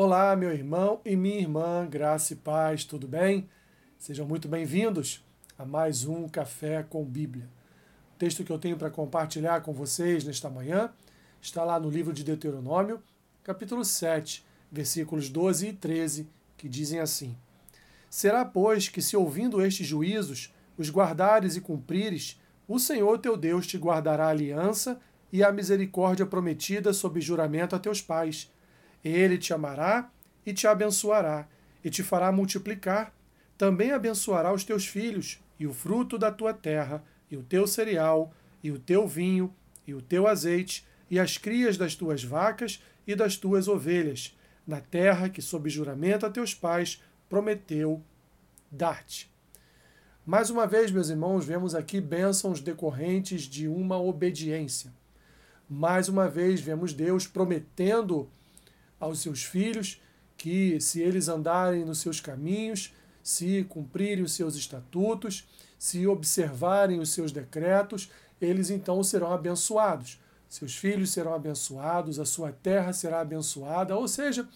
Olá, meu irmão e minha irmã, graça e paz, tudo bem? Sejam muito bem-vindos a mais um Café com Bíblia. O texto que eu tenho para compartilhar com vocês nesta manhã está lá no livro de Deuteronômio, capítulo 7, versículos 12 e 13, que dizem assim: Será, pois, que se ouvindo estes juízos, os guardares e cumprires, o Senhor teu Deus te guardará a aliança e a misericórdia prometida sob juramento a teus pais ele te amará e te abençoará, e te fará multiplicar. Também abençoará os teus filhos, e o fruto da tua terra, e o teu cereal, e o teu vinho, e o teu azeite, e as crias das tuas vacas e das tuas ovelhas, na terra que, sob juramento a teus pais, prometeu dar-te. Mais uma vez, meus irmãos, vemos aqui bênçãos decorrentes de uma obediência. Mais uma vez, vemos Deus prometendo aos seus filhos que, se eles andarem nos seus caminhos, se cumprirem os seus estatutos, se observarem os seus decretos, eles então serão abençoados. Seus filhos serão abençoados, a sua terra será abençoada, ou seja,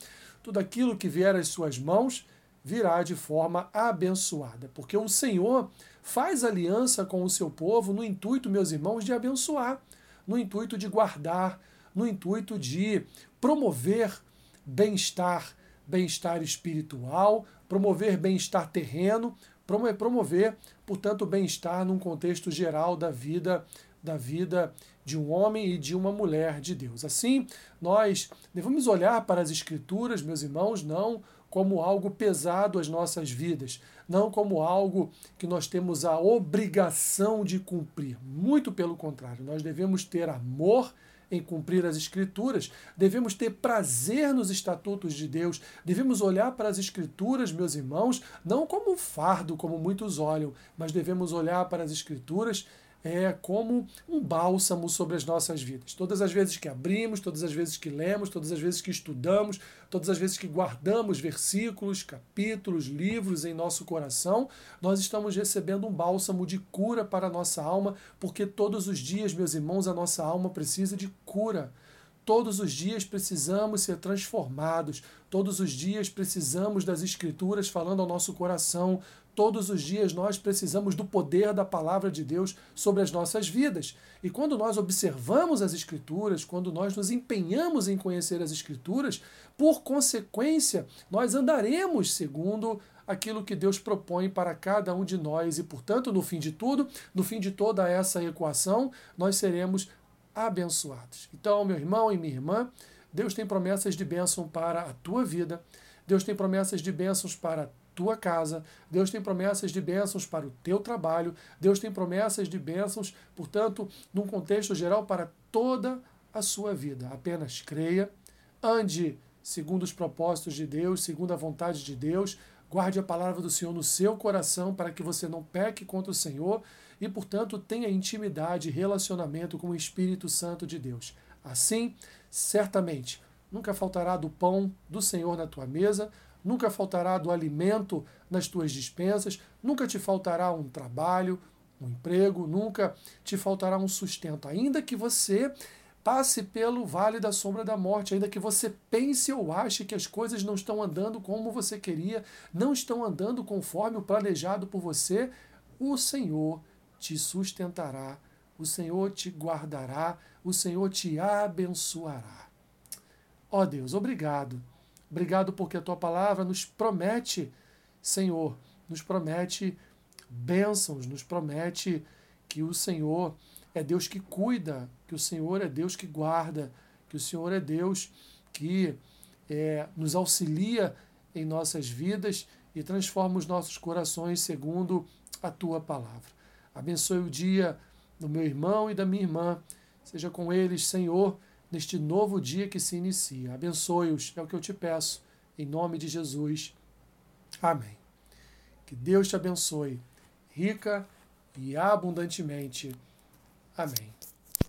tudo aquilo que vier às suas mãos virá de forma abençoada, porque o Senhor faz aliança com o seu povo no intuito, meus irmãos, de abençoar, no intuito de guardar, no intuito de promover bem-estar, bem-estar espiritual, promover bem-estar terreno, promover, portanto, bem-estar num contexto geral da vida da vida de um homem e de uma mulher de Deus. Assim, nós devemos olhar para as escrituras, meus irmãos, não como algo pesado às nossas vidas, não como algo que nós temos a obrigação de cumprir. Muito pelo contrário, nós devemos ter amor em cumprir as Escrituras, devemos ter prazer nos estatutos de Deus, devemos olhar para as Escrituras, meus irmãos, não como um fardo, como muitos olham, mas devemos olhar para as Escrituras é como um bálsamo sobre as nossas vidas. Todas as vezes que abrimos, todas as vezes que lemos, todas as vezes que estudamos, todas as vezes que guardamos versículos, capítulos, livros em nosso coração, nós estamos recebendo um bálsamo de cura para a nossa alma, porque todos os dias, meus irmãos, a nossa alma precisa de cura. Todos os dias precisamos ser transformados, todos os dias precisamos das Escrituras falando ao nosso coração, todos os dias nós precisamos do poder da palavra de Deus sobre as nossas vidas. E quando nós observamos as Escrituras, quando nós nos empenhamos em conhecer as Escrituras, por consequência, nós andaremos segundo aquilo que Deus propõe para cada um de nós e, portanto, no fim de tudo, no fim de toda essa equação, nós seremos abençoados. Então, meu irmão e minha irmã, Deus tem promessas de bênção para a tua vida, Deus tem promessas de bênçãos para tua casa, Deus tem promessas de bênçãos para o teu trabalho, Deus tem promessas de bênçãos, portanto, num contexto geral para toda a sua vida. Apenas creia, ande segundo os propósitos de Deus, segundo a vontade de Deus, guarde a palavra do Senhor no seu coração para que você não peque contra o Senhor e, portanto, tenha intimidade e relacionamento com o Espírito Santo de Deus. Assim, certamente, nunca faltará do pão do Senhor na tua mesa, nunca faltará do alimento nas tuas dispensas, nunca te faltará um trabalho, um emprego, nunca te faltará um sustento, ainda que você passe pelo vale da sombra da morte, ainda que você pense ou ache que as coisas não estão andando como você queria, não estão andando conforme o planejado por você, o Senhor te sustentará, o Senhor te guardará, o Senhor te abençoará. Ó oh Deus, obrigado. Obrigado porque a tua palavra nos promete, Senhor, nos promete bênçãos, nos promete que o Senhor é Deus que cuida, que o Senhor é Deus que guarda, que o Senhor é Deus que é, nos auxilia em nossas vidas e transforma os nossos corações segundo a tua palavra. Abençoe o dia do meu irmão e da minha irmã. Seja com eles, Senhor, neste novo dia que se inicia. Abençoe-os, é o que eu te peço, em nome de Jesus. Amém. Que Deus te abençoe, rica e abundantemente. Amém.